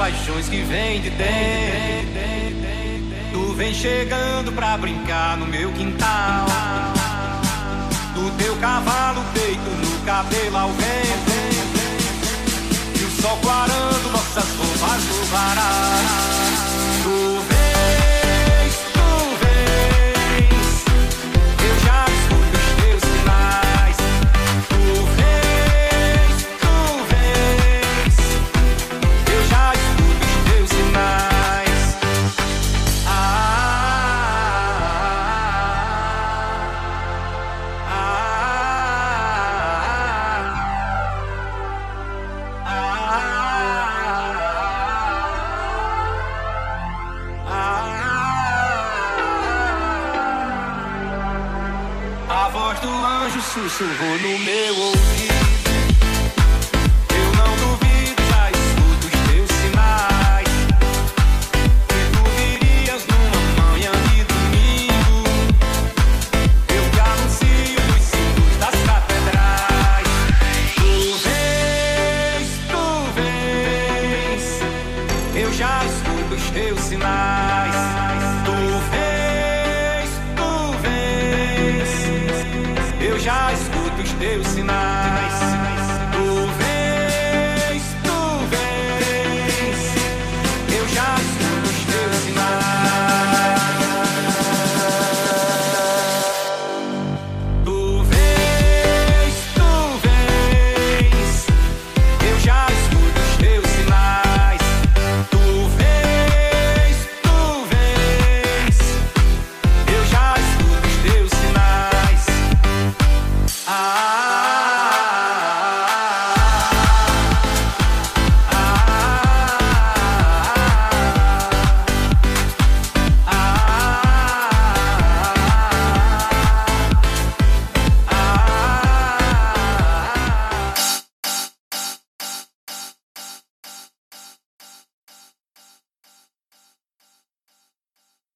paixões que vem de dentro. Tu vem chegando pra brincar no meu quintal. Do teu cavalo feito no cabelo ao vento. E o sol clarando nossas roupas no varal. sono número